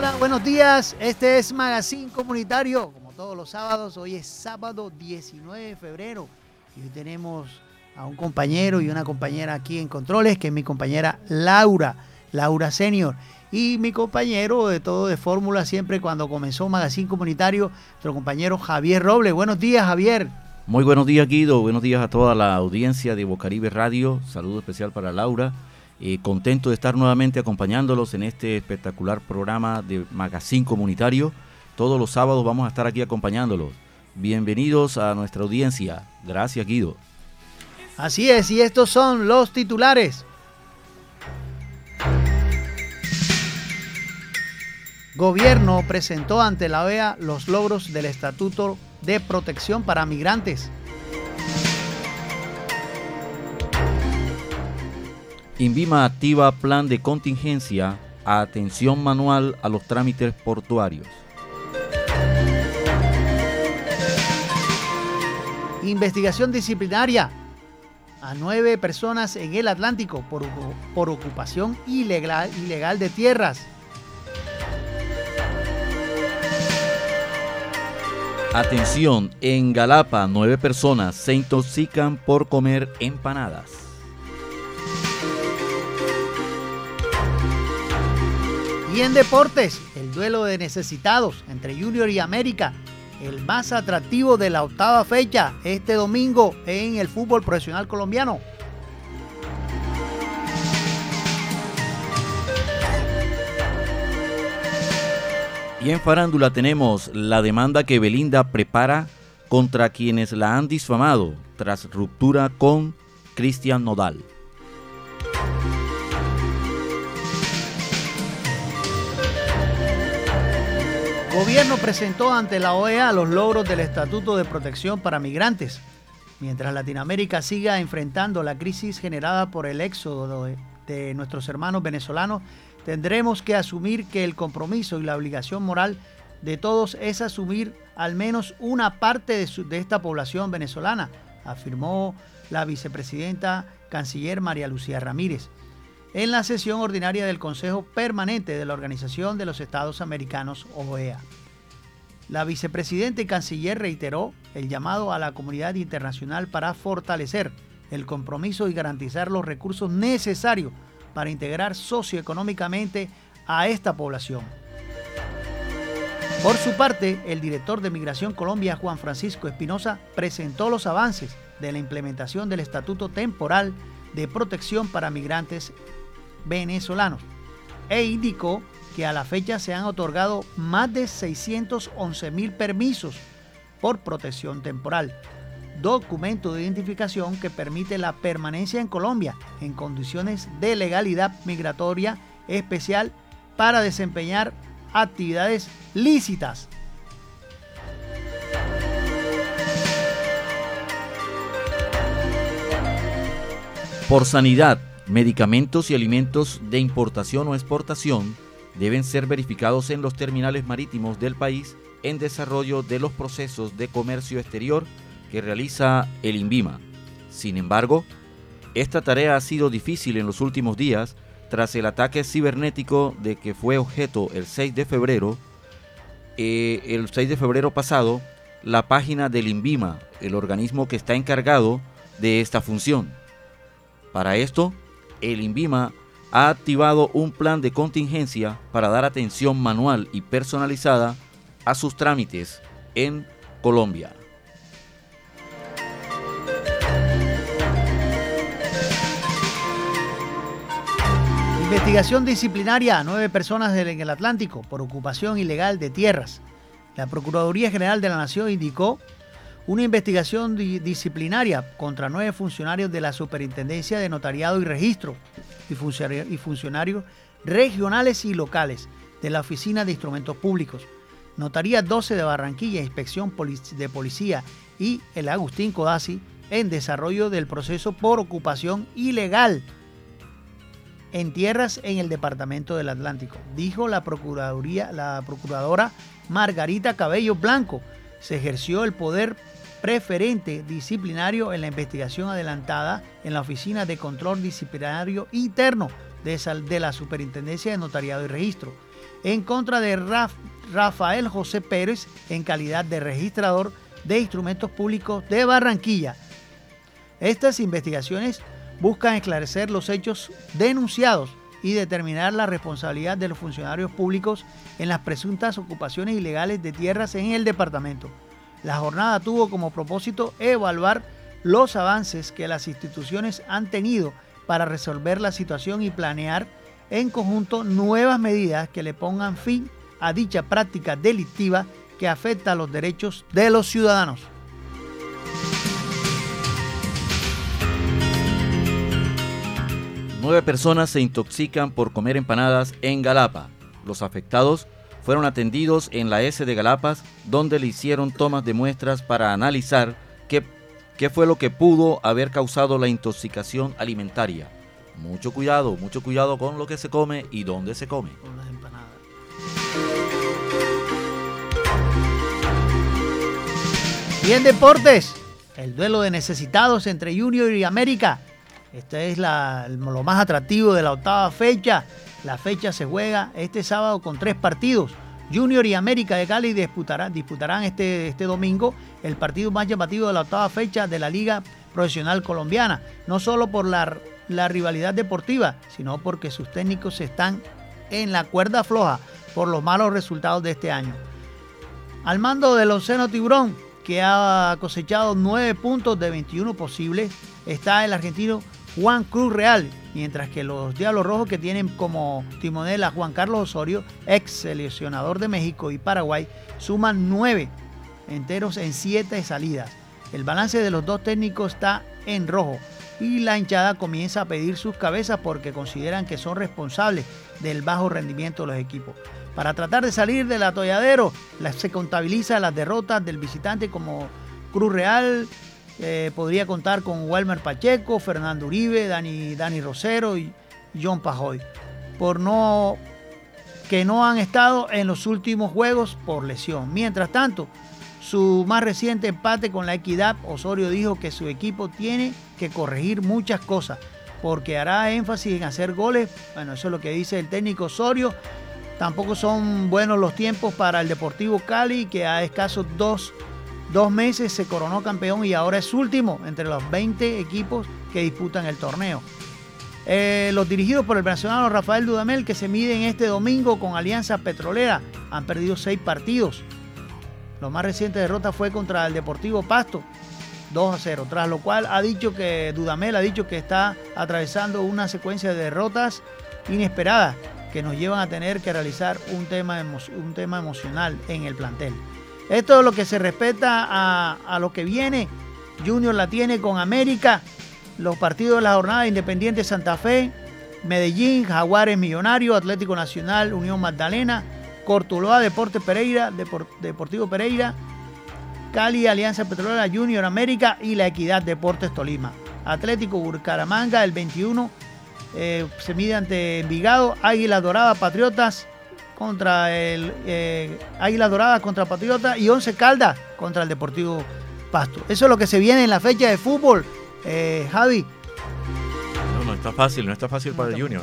Hola, buenos días. Este es Magazine Comunitario. Como todos los sábados, hoy es sábado 19 de febrero. Y hoy tenemos a un compañero y una compañera aquí en Controles, que es mi compañera Laura, Laura Senior. Y mi compañero de todo de Fórmula, siempre cuando comenzó Magazine Comunitario, nuestro compañero Javier Roble. Buenos días, Javier. Muy buenos días, Guido. Buenos días a toda la audiencia de Bocaribe Radio. Saludo especial para Laura. Eh, contento de estar nuevamente acompañándolos en este espectacular programa de Magazine Comunitario. Todos los sábados vamos a estar aquí acompañándolos. Bienvenidos a nuestra audiencia. Gracias, Guido. Así es, y estos son los titulares. Gobierno presentó ante la OEA los logros del Estatuto de Protección para Migrantes. Invima activa plan de contingencia a atención manual a los trámites portuarios. Investigación disciplinaria a nueve personas en el Atlántico por, por ocupación ilegal, ilegal de tierras. Atención, en Galapa nueve personas se intoxican por comer empanadas. Y en deportes, el duelo de necesitados entre Junior y América, el más atractivo de la octava fecha este domingo en el fútbol profesional colombiano. Y en farándula tenemos la demanda que Belinda prepara contra quienes la han difamado tras ruptura con Cristian Nodal. Gobierno presentó ante la OEA los logros del Estatuto de Protección para Migrantes. Mientras Latinoamérica siga enfrentando la crisis generada por el éxodo de, nuestros hermanos venezolanos, tendremos que asumir que el compromiso y la obligación moral de todos es asumir al menos una parte de esta población venezolana, afirmó la vicepresidenta canciller María Lucía Ramírez en la sesión ordinaria del Consejo Permanente de la Organización de los Estados Americanos, OEA. La vicepresidenta y canciller reiteró el llamado a la comunidad internacional para fortalecer el compromiso y garantizar los recursos necesarios para integrar socioeconómicamente a esta población. Por su parte, el director de Migración Colombia, Juan Francisco Espinosa, presentó los avances de la implementación del Estatuto Temporal de Protección para Migrantes venezolanos e indicó que a la fecha se han otorgado más de 611 mil permisos por protección temporal, documento de identificación que permite la permanencia en Colombia en condiciones de legalidad migratoria especial para desempeñar actividades lícitas. Por sanidad, medicamentos y alimentos de importación o exportación deben ser verificados en los terminales marítimos del país en desarrollo de los procesos de comercio exterior que realiza el INVIMA. Sin embargo, esta tarea ha sido difícil en los últimos días tras el ataque cibernético de que fue objeto el 6 de febrero. Eh, el 6 de febrero pasado, la página del INVIMA, el organismo que está encargado de esta función. Para esto, el INVIMA ha activado un plan de contingencia para dar atención manual y personalizada a sus trámites en Colombia. Investigación disciplinaria a nueve personas en el Atlántico por ocupación ilegal de tierras. La Procuraduría General de la Nación indicó una investigación disciplinaria contra nueve funcionarios de la Superintendencia de Notariado y Registro y, y funcionarios regionales y locales de la Oficina de Instrumentos Públicos, Notaría 12 de Barranquilla, Inspección de Policía y el Agustín Codazzi en desarrollo del proceso por ocupación ilegal en tierras en el departamento del Atlántico, dijo la Procuraduría, la procuradora Margarita Cabello Blanco. Se ejerció el poder preferente disciplinario en la investigación adelantada en la Oficina de Control Disciplinario Interno de, la Superintendencia de Notariado y Registro. en contra de Rafael José Pérez en calidad de registrador de instrumentos públicos de Barranquilla. Estas investigaciones buscan esclarecer los hechos denunciados y determinar la responsabilidad de los funcionarios públicos en las presuntas ocupaciones ilegales de tierras en el departamento. La jornada tuvo como propósito evaluar los avances que las instituciones han tenido para resolver la situación y planear en conjunto nuevas medidas que le pongan fin a dicha práctica delictiva que afecta a los derechos de los ciudadanos. Nueve personas se intoxican por comer empanadas en Galapa. Los afectados fueron atendidos en la S de Galapas, donde le hicieron tomas de muestras para analizar qué, qué fue lo que pudo haber causado la intoxicación alimentaria. Mucho cuidado, mucho cuidado con lo que se come y dónde se come. Con las empanadas. Y en deportes, el duelo de necesitados entre Junior y América este es lo más atractivo de la octava fecha. La fecha se juega este sábado con tres partidos. Junior y América de Cali disputarán, disputarán este, este domingo el partido más llamativo de la octava fecha de la Liga Profesional Colombiana. No solo por la, la rivalidad deportiva, sino porque sus técnicos están en la cuerda floja por los malos resultados de este año. Al mando del onceno Tiburón, que ha cosechado 9 puntos de 21 posibles, está el argentino Juan Cruz Real, mientras que los Diablos Rojos que tienen como timonel a Juan Carlos Osorio, ex seleccionador de México y Paraguay, suman nueve enteros en siete salidas. El balance de los dos técnicos está en rojo y la hinchada comienza a pedir sus cabezas porque consideran que son responsables del bajo rendimiento de los equipos. Para tratar de salir del atolladero, se contabiliza las derrotas del visitante como Cruz Real, eh, podría contar con Walmer Pacheco, Fernando Uribe, Dani, Dani Rosero y John Pajoy, por no que no han estado en los últimos juegos por lesión. Mientras tanto, su más reciente empate con la Equidad, Osorio dijo que su equipo tiene que corregir muchas cosas, porque hará énfasis en hacer goles. Bueno, eso es lo que dice el técnico Osorio. Tampoco son buenos los tiempos para el Deportivo Cali, que a escasos dos dos meses se coronó campeón y ahora es último entre los 20 equipos que disputan el torneo. Eh, los dirigidos por el venezolano Rafael Dudamel, que se miden este domingo con Alianza Petrolera, han perdido seis partidos. La más reciente derrota fue contra el Deportivo Pasto, 2 a 0, tras lo cual ha dicho que Dudamel ha dicho que está atravesando una secuencia de derrotas inesperadas que nos llevan a tener que realizar un tema, un tema emocional en el plantel. Esto es lo que se respeta a, lo que viene. Junior la tiene con América. Los partidos de la jornada Independiente Santa Fe, Medellín, Jaguares Millonario, Atlético Nacional, Unión Magdalena, Cortuloa, Deporte Pereira, Deportivo Pereira, Cali, Alianza Petrolera, Junior América y La Equidad Deportes Tolima. Atlético Burcaramanga el 21 eh, se mide ante Envigado, Águila Dorada, Patriotas, contra el eh, Águila Dorada contra Patriota y Once Caldas contra el Deportivo Pasto. Eso es lo que se viene en la fecha de fútbol, eh, Javi. No, no está fácil, no está fácil para el Junior.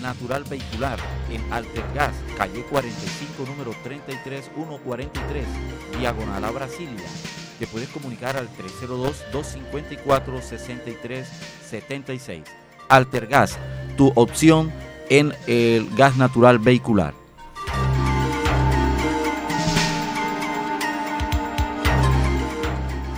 natural vehicular en Altergas, calle 45, número 33143, diagonal a Brasilia. Te puedes comunicar al 302-254-6376. Altergas, tu opción en el gas natural vehicular.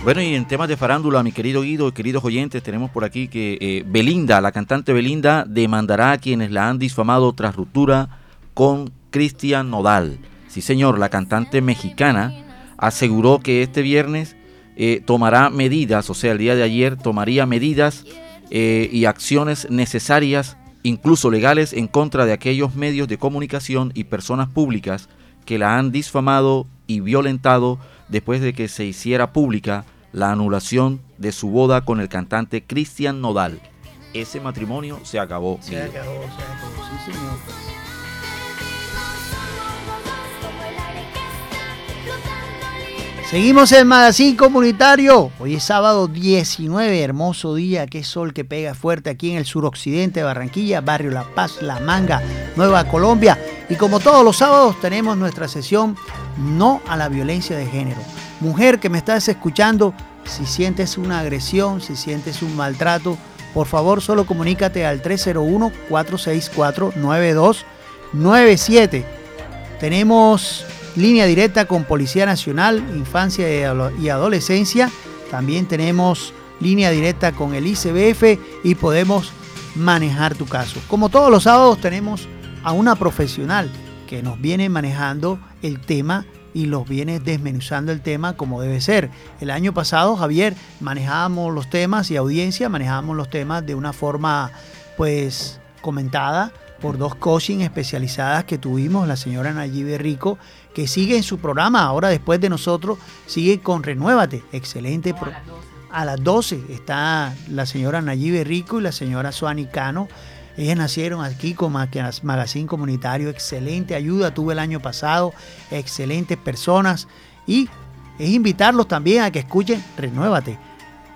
Bueno, y en temas de farándula, mi querido Guido y queridos oyentes, tenemos por aquí que eh, Belinda, la cantante Belinda, demandará a quienes la han difamado tras ruptura con Cristian Nodal. Sí, señor, la cantante mexicana aseguró que este viernes eh, tomará medidas, o sea, el día de ayer tomaría medidas eh, y acciones necesarias, incluso legales, en contra de aquellos medios de comunicación y personas públicas que la han difamado y violentado después de que se hiciera pública la anulación de su boda con el cantante Cristian Nodal. Ese matrimonio se acabó. Se acabó, se acabó, sí señor. Seguimos en Magazine Comunitario. Hoy es sábado 19, hermoso día, qué sol que pega fuerte aquí en el suroccidente de Barranquilla, barrio La Paz, La Manga, Nueva Colombia. Y como todos los sábados tenemos nuestra sesión No a la violencia de género. Mujer que me estás escuchando, si sientes una agresión, si sientes un maltrato, por favor solo comunícate al 301-464-9297. Tenemos línea directa con Policía Nacional, Infancia y Adolescencia. También tenemos línea directa con el ICBF y podemos manejar tu caso. Como todos los sábados tenemos a una profesional que nos viene manejando el tema y los viene desmenuzando el tema como debe ser. El año pasado, Javier, manejábamos los temas y audiencia manejábamos los temas de una forma pues comentada por dos coaching especializadas que tuvimos, la señora Nayibe Rico, que sigue en su programa, ahora después de nosotros, sigue con Renuévate, excelente. a, las 12 está la señora Nayibe Rico y la señora Suani Cano ellas nacieron aquí con Magazine Comunitario, excelente ayuda tuve el año pasado, excelentes personas y es invitarlos también a que escuchen Renuévate.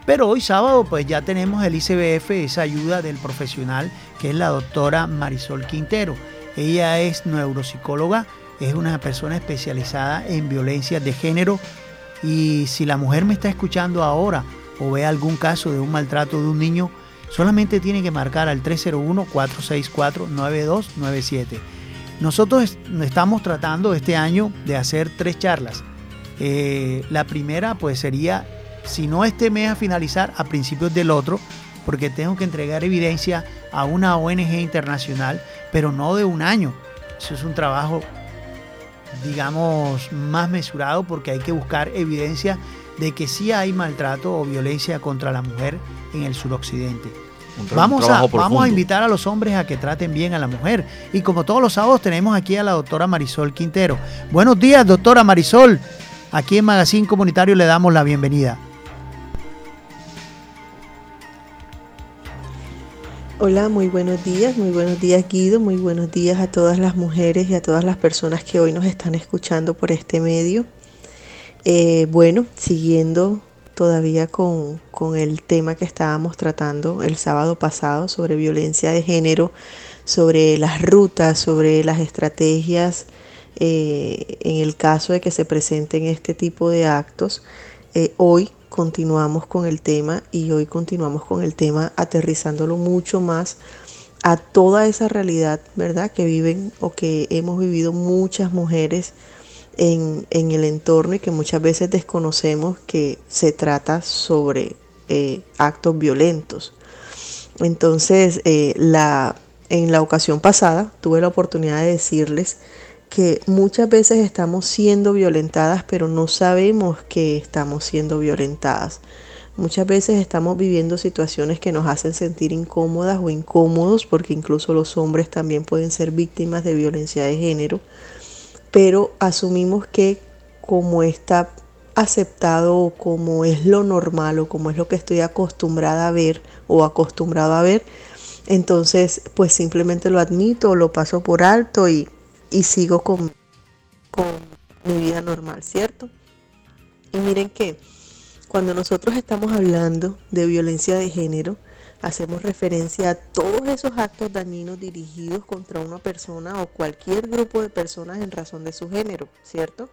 Pero hoy sábado pues ya tenemos el ICBF, esa ayuda del profesional que es la doctora Marisol Quintero. Ella es neuropsicóloga, es una persona especializada en violencia de género y si la mujer me está escuchando ahora o ve algún caso de un maltrato de un niño, Solamente tiene que marcar al 301-464-9297. Nosotros estamos tratando este año de hacer tres charlas. Eh, la primera pues sería, si no este mes a finalizar, a principios del otro, porque tengo que entregar evidencia a una ONG internacional, pero no de un año. Eso es un trabajo, digamos, más mesurado porque hay que buscar evidencia de que sí hay maltrato o violencia contra la mujer en el suroccidente. Vamos a, vamos a invitar a los hombres a que traten bien a la mujer. Y como todos los sábados tenemos aquí a la doctora Marisol Quintero. Buenos días, doctora Marisol. Aquí en Magazine Comunitario le damos la bienvenida. Hola, muy buenos días, muy buenos días Guido, muy buenos días a todas las mujeres y a todas las personas que hoy nos están escuchando por este medio. Eh, bueno, siguiendo todavía con, el tema que estábamos tratando el sábado pasado sobre violencia de género, sobre las rutas, sobre las estrategias eh, en el caso de que se presenten este tipo de actos. Eh, hoy continuamos con el tema y hoy continuamos con el tema aterrizándolo mucho más a toda esa realidad, ¿verdad? Que viven o que hemos vivido muchas mujeres en, el entorno y que muchas veces desconocemos que se trata sobre eh, actos violentos. Entonces, eh, la, en la ocasión pasada tuve la oportunidad de decirles que muchas veces estamos siendo violentadas, pero no sabemos que estamos siendo violentadas. Muchas veces estamos viviendo situaciones que nos hacen sentir incómodas o incómodos, porque incluso los hombres también pueden ser víctimas de violencia de género pero asumimos que como está aceptado o como es lo normal o como es lo que estoy acostumbrada a ver o acostumbrado a ver, entonces pues simplemente lo admito, lo paso por alto y, sigo con, mi vida normal, ¿cierto? Y miren que cuando nosotros estamos hablando de violencia de género, hacemos referencia a todos esos actos dañinos dirigidos contra una persona o cualquier grupo de personas en razón de su género, ¿cierto?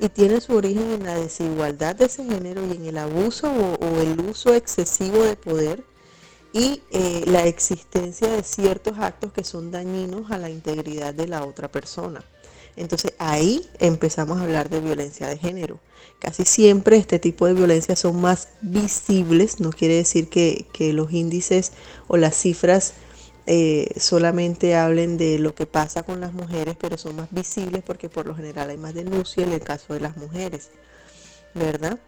Y tiene su origen en la desigualdad de ese género y en el abuso o, el uso excesivo de poder y eh, la existencia de ciertos actos que son dañinos a la integridad de la otra persona. Entonces ahí empezamos a hablar de violencia de género. Casi siempre este tipo de violencia son más visibles, no quiere decir que, los índices o las cifras eh, solamente hablen de lo que pasa con las mujeres, pero son más visibles porque por lo general hay más denuncia en el caso de las mujeres, ¿verdad?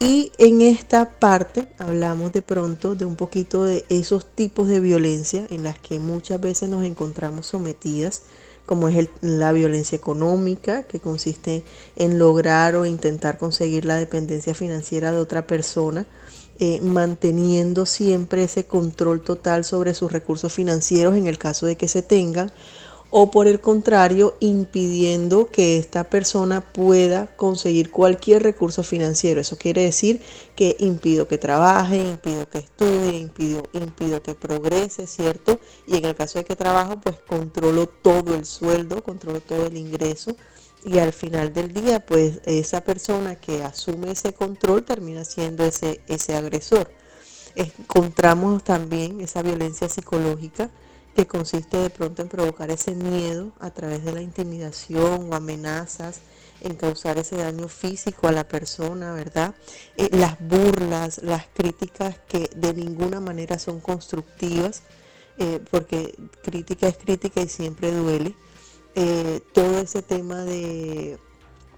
Y en esta parte hablamos de pronto de un poquito de esos tipos de violencia en las que muchas veces nos encontramos sometidas como es la violencia económica, que consiste en lograr o intentar conseguir la dependencia financiera de otra persona, eh, manteniendo siempre ese control total sobre sus recursos financieros en el caso de que se tengan, o por el contrario, impidiendo que esta persona pueda conseguir cualquier recurso financiero. Eso quiere decir que impido que trabaje, impido que estudie, impido, impido que progrese, ¿cierto? Y en el caso de que trabajo, pues controlo todo el sueldo, controlo todo el ingreso. Y al final del día, pues esa persona que asume ese control termina siendo ese, ese agresor. Encontramos también esa violencia psicológica que consiste de pronto en provocar ese miedo a través de la intimidación o amenazas, en causar ese daño físico a la persona, ¿verdad? Eh, las burlas, las críticas que de ninguna manera son constructivas, eh, porque crítica es crítica y siempre duele. Eh, todo ese tema de,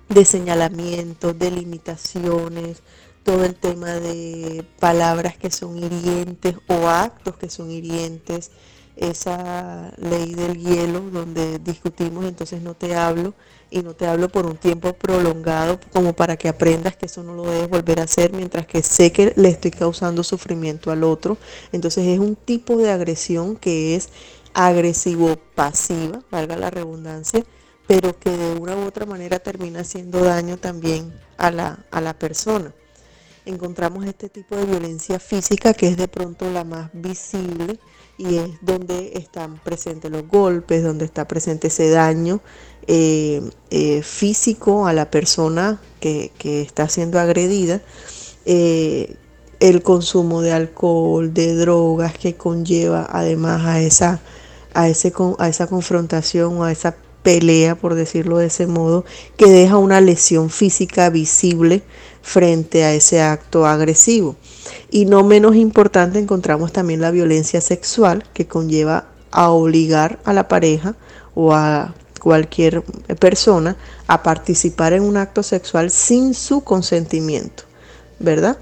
de señalamientos, de limitaciones, todo el tema de palabras que son hirientes o actos que son hirientes, esa ley del hielo donde discutimos, entonces no te hablo y no te hablo por un tiempo prolongado como para que aprendas que eso no lo debes volver a hacer mientras que sé que le estoy causando sufrimiento al otro. Entonces es un tipo de agresión que es agresivo pasiva, valga la redundancia, pero que de una u otra manera termina haciendo daño también a la, a la persona. Encontramos este tipo de violencia física que es de pronto la más visible y es donde están presentes los golpes, donde está presente ese daño eh, eh, físico a la persona que, está siendo agredida, eh, el consumo de alcohol, de drogas que conlleva además a esa, a, ese, a esa confrontación o a esa pelea, por decirlo de ese modo, que deja una lesión física visible frente a ese acto agresivo. Y no menos importante encontramos también la violencia sexual que conlleva a obligar a la pareja o a cualquier persona a participar en un acto sexual sin su consentimiento, ¿verdad?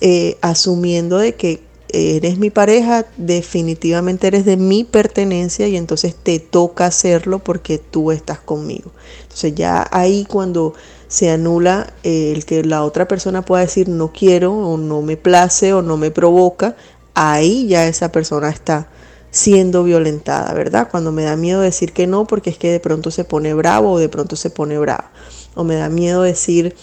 Eh, asumiendo de que eres mi pareja, definitivamente eres de mi pertenencia y entonces te toca hacerlo porque tú estás conmigo. Entonces ya ahí cuando se anula eh, el que la otra persona pueda decir no quiero o no me place o no me provoca, ahí ya esa persona está siendo violentada, ¿verdad? Cuando me da miedo decir que no porque es que de pronto se pone bravo o de pronto se pone brava. O me da miedo decir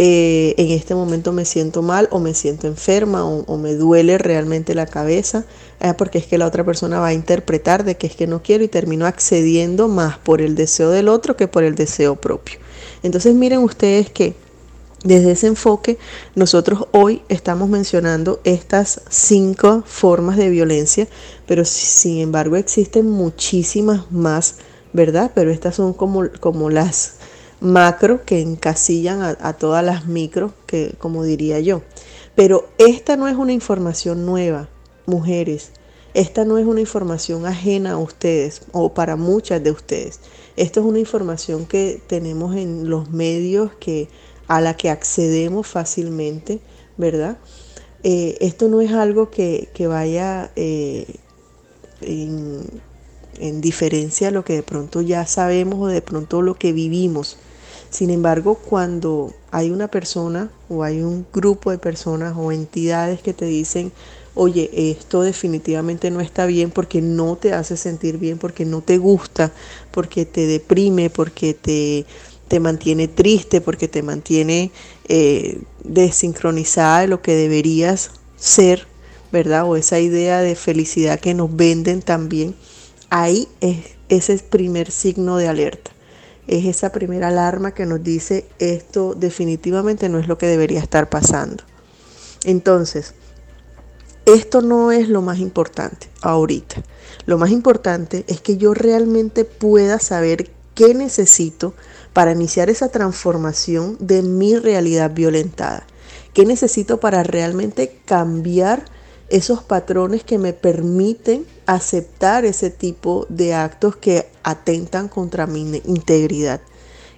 eh, en este momento me siento mal o me siento enferma o, me duele realmente la cabeza, eh, porque es que la otra persona va a interpretar de que es que no quiero y termino accediendo más por el deseo del otro que por el deseo propio. Entonces miren ustedes que desde ese enfoque nosotros hoy estamos mencionando estas cinco formas de violencia, pero sin embargo existen muchísimas más, ¿verdad? Pero estas son como, como las macro que encasillan a, todas las micro, que como diría yo. Pero esta no es una información nueva, mujeres. Esta no es una información ajena a ustedes o para muchas de ustedes. Esto es una información que tenemos en los medios que, a la que accedemos fácilmente, ¿verdad? Eh, esto no es algo que, vaya eh, en, en, diferencia a lo que de pronto ya sabemos o de pronto lo que vivimos. Sin embargo, cuando hay una persona o hay un grupo de personas o entidades que te dicen, oye, esto definitivamente no está bien porque no te hace sentir bien, porque no te gusta, porque te deprime, porque te, te mantiene triste, porque te mantiene eh, desincronizada de lo que deberías ser, ¿verdad? O esa idea de felicidad que nos venden también, ahí es ese primer signo de alerta. Es esa primera alarma que nos dice esto definitivamente no es lo que debería estar pasando. Entonces, esto no es lo más importante ahorita. Lo más importante es que yo realmente pueda saber qué necesito para iniciar esa transformación de mi realidad violentada. ¿Qué necesito para realmente cambiar esos patrones que me permiten aceptar ese tipo de actos que atentan contra mi integridad?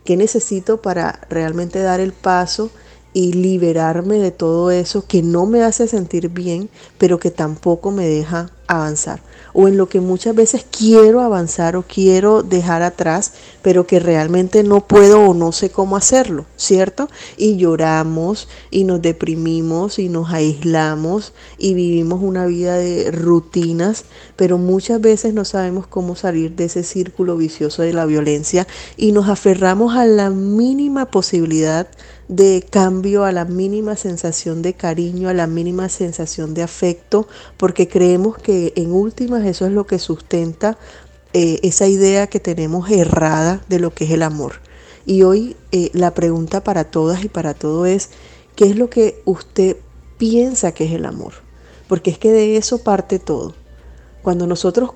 ¿Qué necesito para realmente dar el paso y liberarme de todo eso que no me hace sentir bien, pero que tampoco me deja avanzar? O en lo que muchas veces quiero avanzar o quiero dejar atrás, pero que realmente no puedo o no sé cómo hacerlo, ¿cierto? Y lloramos y nos deprimimos y nos aislamos y vivimos una vida de rutinas, pero muchas veces no sabemos cómo salir de ese círculo vicioso de la violencia y nos aferramos a la mínima posibilidad de cambio, a la mínima sensación de cariño, a la mínima sensación de afecto, porque creemos que en últimas eso es lo que sustenta eh, esa idea que tenemos errada de lo que es el amor. Y hoy eh, la pregunta para todas y para todo es, ¿qué es lo que usted piensa que es el amor? Porque es que de eso parte todo. Cuando nosotros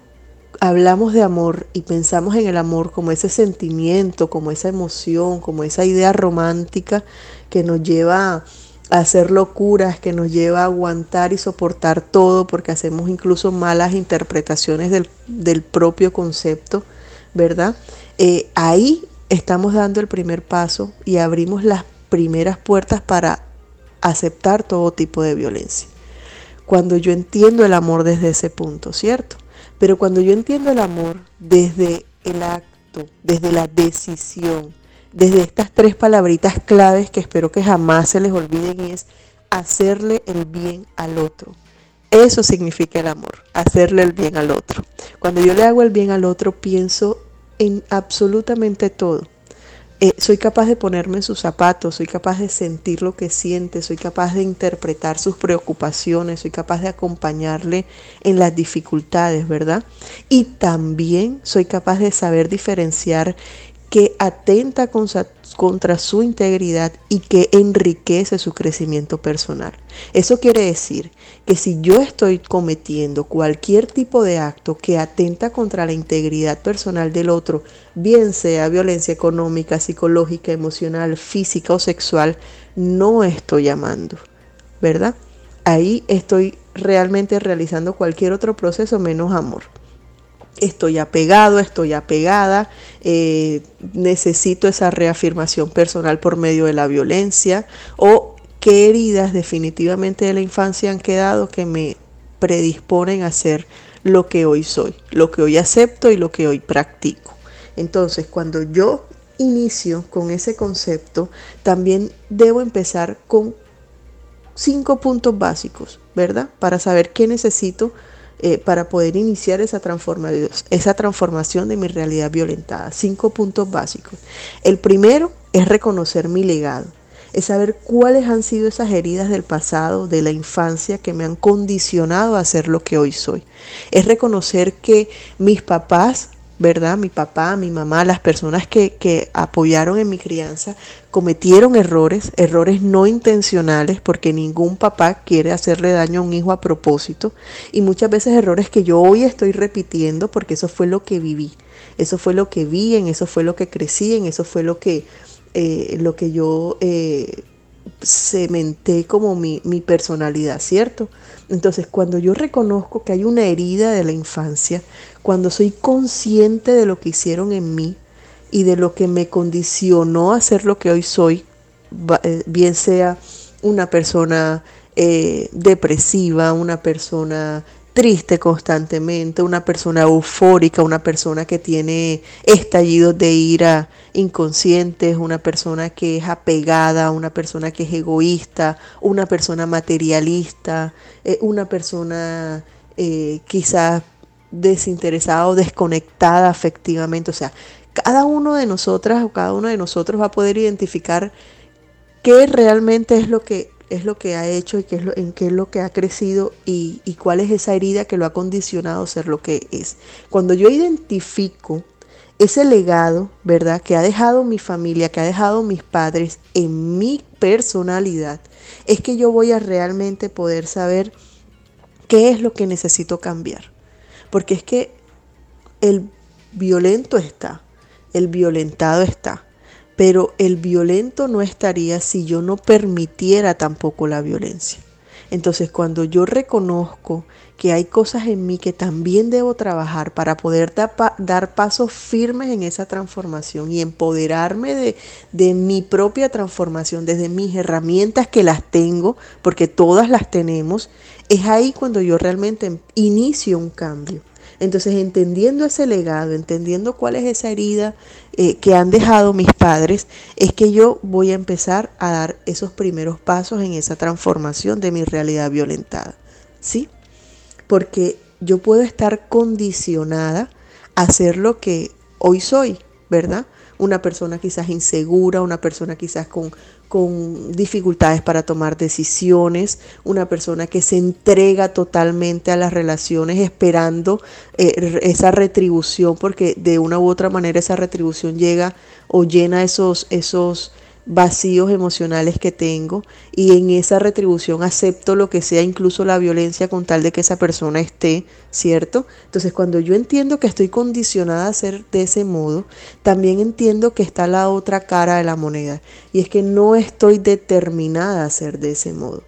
hablamos de amor y pensamos en el amor como ese sentimiento, como esa emoción, como esa idea romántica que nos lleva a hacer locuras, que nos lleva a aguantar y soportar todo porque hacemos incluso malas interpretaciones del, propio concepto, ¿verdad? Eh, ahí estamos dando el primer paso y abrimos las primeras puertas para aceptar todo tipo de violencia. Cuando yo entiendo el amor desde ese punto, ¿cierto? Pero cuando yo entiendo el amor desde el acto, desde la decisión, desde estas tres palabritas claves que espero que jamás se les olviden es hacerle el bien al otro. Eso significa el amor, hacerle el bien al otro. Cuando yo le hago el bien al otro, pienso en absolutamente todo. Eh, soy capaz de ponerme en sus zapatos, soy capaz de sentir lo que siente, soy capaz de interpretar sus preocupaciones, soy capaz de acompañarle en las dificultades, ¿verdad? Y también soy capaz de saber diferenciar que atenta contra su integridad y que enriquece su crecimiento personal. Eso quiere decir que si yo estoy cometiendo cualquier tipo de acto que atenta contra la integridad personal del otro, bien sea violencia económica, psicológica, emocional, física o sexual, no estoy amando, ¿verdad? Ahí estoy realmente realizando cualquier otro proceso menos amor estoy apegado, estoy apegada, eh, necesito esa reafirmación personal por medio de la violencia o qué heridas definitivamente de la infancia han quedado que me predisponen a ser lo que hoy soy, lo que hoy acepto y lo que hoy practico. Entonces, cuando yo inicio con ese concepto, también debo empezar con cinco puntos básicos, ¿verdad? Para saber qué necesito eh, para poder iniciar esa esa transformación de mi realidad violentada. Cinco puntos básicos. El primero es reconocer mi legado, es saber cuáles han sido esas heridas del pasado, de la infancia, que me han condicionado a ser lo que hoy soy. Es reconocer que mis papás ¿verdad? Mi papá, mi mamá, las personas que, que, apoyaron en mi crianza cometieron errores, errores no intencionales, porque ningún papá quiere hacerle daño a un hijo a propósito, y muchas veces errores que yo hoy estoy repitiendo porque eso fue lo que viví, eso fue lo que vi, en eso fue lo que crecí, en eso fue lo que, eh, lo que yo eh, cementé como mi, mi personalidad, ¿cierto? Entonces, cuando yo reconozco que hay una herida de la infancia, cuando soy consciente de lo que hicieron en mí y de lo que me condicionó a ser lo que hoy soy, eh, bien sea una persona eh, depresiva, una persona triste constantemente, una persona eufórica, una persona que tiene estallidos de ira inconscientes, una persona que es apegada, una persona que es egoísta, una persona materialista, eh, una persona quizás desinteresada o desconectada afectivamente. O sea, cada uno de nosotras o cada uno de nosotros va a poder identificar qué realmente es lo que es lo que ha hecho y qué es lo, en qué es lo que ha crecido y, y cuál es esa herida que lo ha condicionado a ser lo que es. Cuando yo identifico ese legado, ¿verdad? Que ha dejado mi familia, que ha dejado mis padres en mi personalidad, es que yo voy a realmente poder saber qué es lo que necesito cambiar. Porque es que el violento está, el violentado está, pero el violento no estaría si yo no permitiera tampoco la violencia. Entonces cuando yo reconozco que hay cosas en mí que también debo trabajar para poder dar pasos firmes en esa transformación y empoderarme de, de, mi propia transformación desde mis herramientas que las tengo, porque todas las tenemos, es ahí cuando yo realmente inicio un cambio. Entonces, entendiendo ese legado, entendiendo cuál es esa herida eh, que han dejado mis padres, es que yo voy a empezar a dar esos primeros pasos en esa transformación de mi realidad violentada. ¿Sí? Porque yo puedo estar condicionada a ser lo que hoy soy, ¿verdad? Una persona quizás insegura, una persona quizás con con dificultades para tomar decisiones, una persona que se entrega totalmente a las relaciones esperando eh, esa retribución, porque de una u otra manera esa retribución llega o llena esos, esos vacíos emocionales que tengo y en esa retribución acepto lo que sea, incluso la violencia con tal de que esa persona esté, ¿cierto? Entonces cuando yo entiendo que estoy condicionada a ser de ese modo, también entiendo que está la otra cara de la moneda y es que no estoy determinada a ser de ese modo,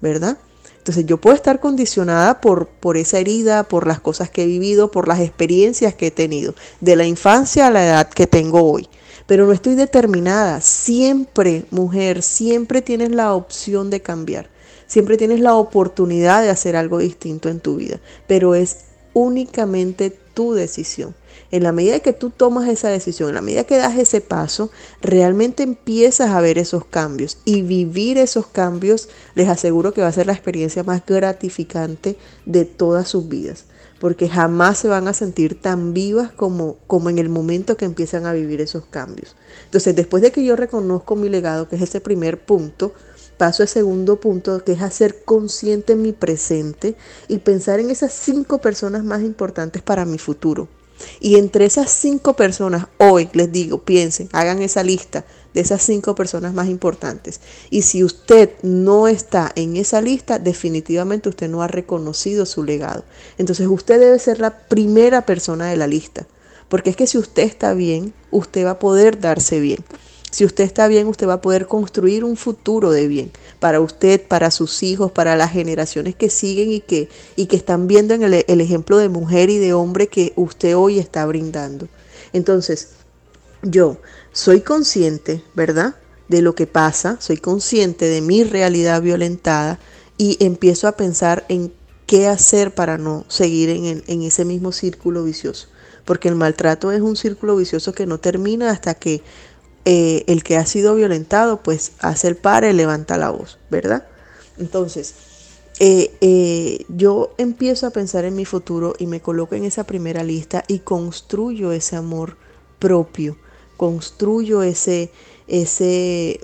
¿verdad? Entonces yo puedo estar condicionada por, por esa herida, por las cosas que he vivido, por las experiencias que he tenido, de la infancia a la edad que tengo hoy pero no estoy determinada. Siempre, mujer, siempre tienes la opción de cambiar. Siempre tienes la oportunidad de hacer algo distinto en tu vida, pero es únicamente tu decisión. En la medida que tú tomas esa decisión, en la medida que das ese paso, realmente empiezas a ver esos cambios y vivir esos cambios, les aseguro que va a ser la experiencia más gratificante de todas sus vidas porque jamás se van a sentir tan vivas como, como en el momento que empiezan a vivir esos cambios. Entonces, después de que yo reconozco mi legado, que es ese primer punto, paso al segundo punto, que es hacer consciente mi presente y pensar en esas cinco personas más importantes para mi futuro. Y entre esas cinco personas, hoy les digo, piensen, hagan esa lista de esas cinco personas más importantes. Y si usted no está en esa lista, definitivamente usted no ha reconocido su legado. Entonces usted debe ser la primera persona de la lista. Porque es que si usted está bien, usted va a poder darse bien. Si usted está bien, usted va a poder construir un futuro de bien para usted, para sus hijos, para las generaciones que siguen y que, y que están viendo en el, el ejemplo de mujer y de hombre que usted hoy está brindando. Entonces, yo soy consciente, ¿verdad? De lo que pasa, soy consciente de mi realidad violentada y empiezo a pensar en qué hacer para no seguir en, ese mismo círculo vicioso. Porque el maltrato es un círculo vicioso que no termina hasta que eh, el que ha sido violentado pues hace el par y levanta la voz, ¿verdad? Entonces, eh, eh, yo empiezo a pensar en mi futuro y me coloco en esa primera lista y construyo ese amor propio construyo ese, ese,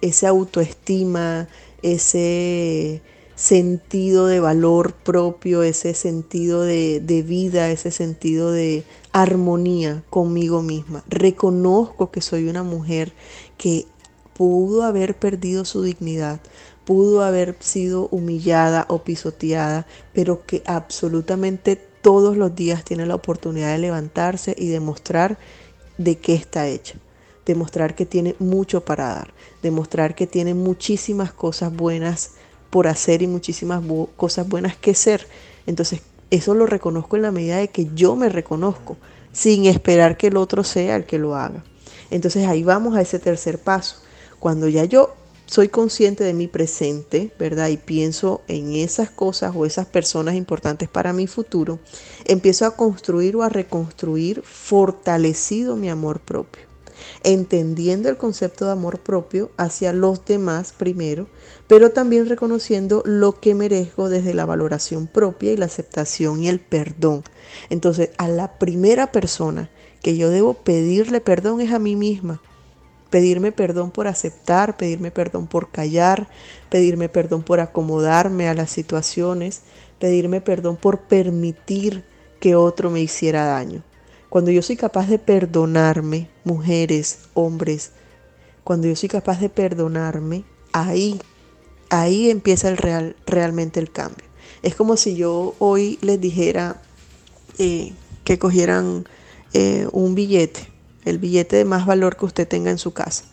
esa autoestima, ese sentido de valor propio, ese sentido de, de, vida, ese sentido de armonía conmigo misma. Reconozco que soy una mujer que pudo haber perdido su dignidad, pudo haber sido humillada o pisoteada, pero que absolutamente todos los días tiene la oportunidad de levantarse y demostrar de qué está hecha. Demostrar que tiene mucho para dar. Demostrar que tiene muchísimas cosas buenas por hacer y muchísimas cosas buenas que ser. Entonces, eso lo reconozco en la medida de que yo me reconozco, sin esperar que el otro sea el que lo haga. Entonces ahí vamos a ese tercer paso. Cuando ya yo soy consciente de mi presente, ¿verdad? Y pienso en esas cosas o esas personas importantes para mi futuro, empiezo a construir o a reconstruir fortalecido mi amor propio, entendiendo el concepto de amor propio hacia los demás primero, pero también reconociendo lo que merezco desde la valoración propia y la aceptación y el perdón. Entonces, a la primera persona que yo debo pedirle perdón es a mí misma. Pedirme perdón por aceptar, pedirme perdón por callar, pedirme perdón por acomodarme a las situaciones, pedirme perdón por permitir que otro me hiciera daño. Cuando yo soy capaz de perdonarme, mujeres, hombres, cuando yo soy capaz de perdonarme, ahí, ahí empieza el real, realmente el cambio. Es como si yo hoy les dijera eh, que cogieran eh, un billete, el billete de más valor que usted tenga en su casa.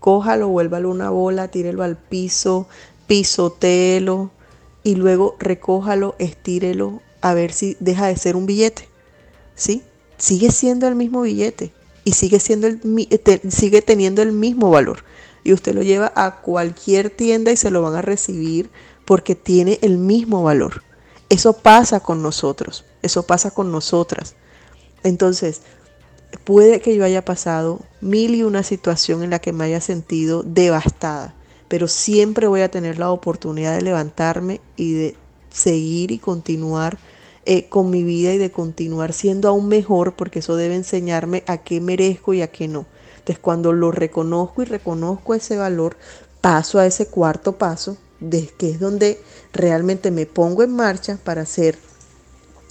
Cójalo, vuélvalo una bola, tírelo al piso, pisotéelo y luego recójalo, estírelo a ver si deja de ser un billete. ¿Sí? Sigue siendo el mismo billete y sigue, siendo el, sigue teniendo el mismo valor. Y usted lo lleva a cualquier tienda y se lo van a recibir porque tiene el mismo valor. Eso pasa con nosotros, eso pasa con nosotras. Entonces, puede que yo haya pasado mil y una situación en la que me haya sentido devastada, pero siempre voy a tener la oportunidad de levantarme y de seguir y continuar eh, con mi vida y de continuar siendo aún mejor, porque eso debe enseñarme a qué merezco y a qué no. Entonces, cuando lo reconozco y reconozco ese valor, paso a ese cuarto paso, que es donde realmente me pongo en marcha para hacer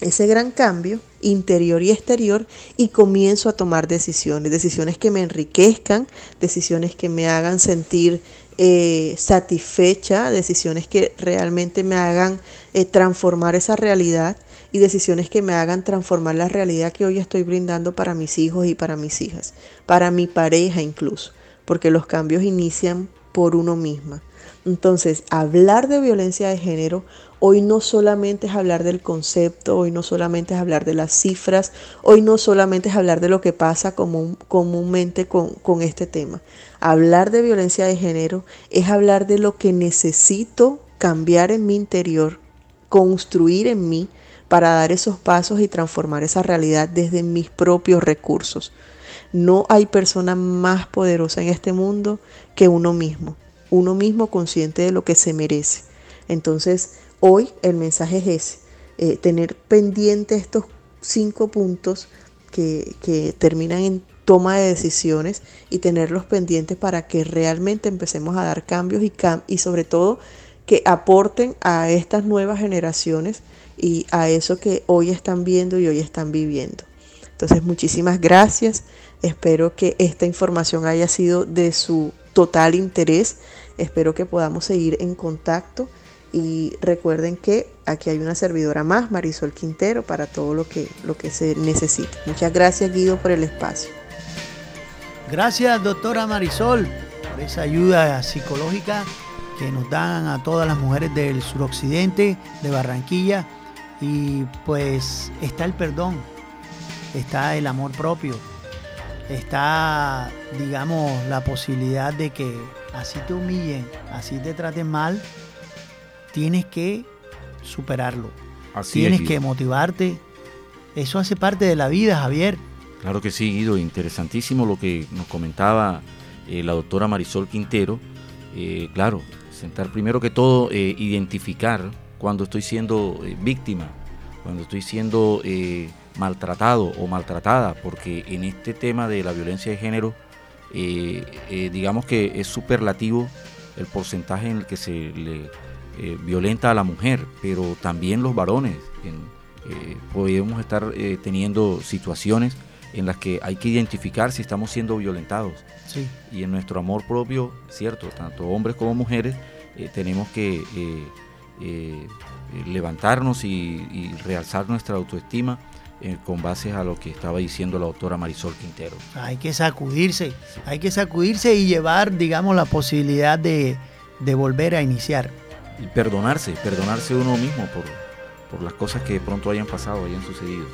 ese gran cambio interior y exterior y comienzo a tomar decisiones, decisiones que me enriquezcan, decisiones que me hagan sentir eh, satisfecha, decisiones que realmente me hagan eh, transformar esa realidad y decisiones que me hagan transformar la realidad que hoy estoy brindando para mis hijos y para mis hijas, para mi pareja incluso, porque los cambios inician por uno misma. Entonces, hablar de violencia de género hoy no solamente es hablar del concepto, hoy no solamente es hablar de las cifras, hoy no solamente es hablar de lo que pasa comúnmente con, este tema. Hablar de violencia de género es hablar de lo que necesito cambiar en mi interior, construir en mí para dar esos pasos y transformar esa realidad desde mis propios recursos. No hay persona más poderosa en este mundo que uno mismo uno mismo consciente de lo que se merece. Entonces, hoy el mensaje es ese, eh, tener pendiente estos cinco puntos que, terminan en toma de decisiones y tenerlos pendientes para que realmente empecemos a dar cambios y, y sobre todo que aporten a estas nuevas generaciones y a eso que hoy están viendo y hoy están viviendo. Entonces, muchísimas gracias. Espero que esta información haya sido de su total interés. Espero que podamos seguir en contacto y recuerden que aquí hay una servidora más, Marisol Quintero, para todo lo que, lo que se necesite. Muchas gracias Guido por el espacio. Gracias doctora Marisol por esa ayuda psicológica que nos dan a todas las mujeres del suroccidente, de Barranquilla. Y pues está el perdón, está el amor propio, está, digamos, la posibilidad de que así te humillen, así te traten mal, tienes que superarlo. Así tienes que motivarte. Eso hace parte de la vida, Javier. Claro que sí, Guido. Interesantísimo lo que nos comentaba eh, la doctora Marisol Quintero. Eh, claro, sentar primero que todo, eh, identificar cuando estoy siendo víctima, cuando estoy siendo maltratado o maltratada, porque en este tema de la violencia de género digamos que es superlativo el porcentaje en el que se le eh, violenta a la mujer, pero también los varones. podemos estar teniendo situaciones en las que hay que identificar si estamos siendo violentados. Y en nuestro amor propio, cierto, tanto hombres como mujeres, tenemos que levantarnos y realzar nuestra autoestima eh, con base a lo que estaba diciendo la doctora Marisol Quintero. Hay que sacudirse, hay que sacudirse y llevar, digamos, la posibilidad de, de volver a iniciar. Y perdonarse, perdonarse uno mismo por, por las cosas que de pronto hayan pasado, hayan sucedido.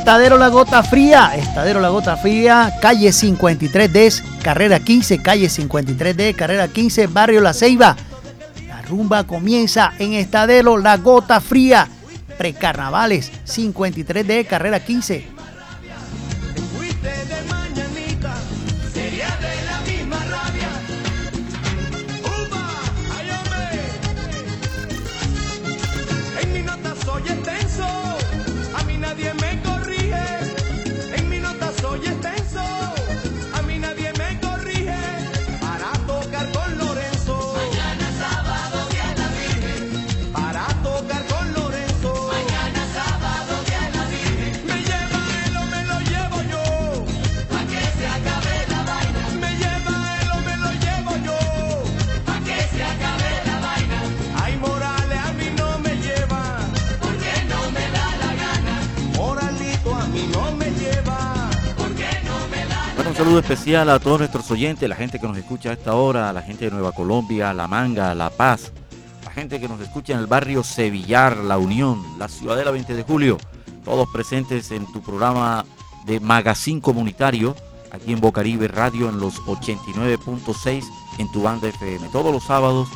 Estadero La Gota Fría, Estadero La Gota Fría, calle 53D, carrera 15, calle 53D, carrera 15, barrio La Ceiba. La rumba comienza en Estadero La Gota Fría. Precarnavales 53D, carrera 15. Especial a todos nuestros oyentes, la gente que nos escucha a esta hora, la gente de Nueva Colombia, La Manga, La Paz, la gente que nos escucha en el barrio Sevillar, La Unión, la Ciudadela 20 de Julio, todos presentes en tu programa de Magazine Comunitario, aquí en Bocaribe Radio en los 89.6 en tu banda FM. Todos los sábados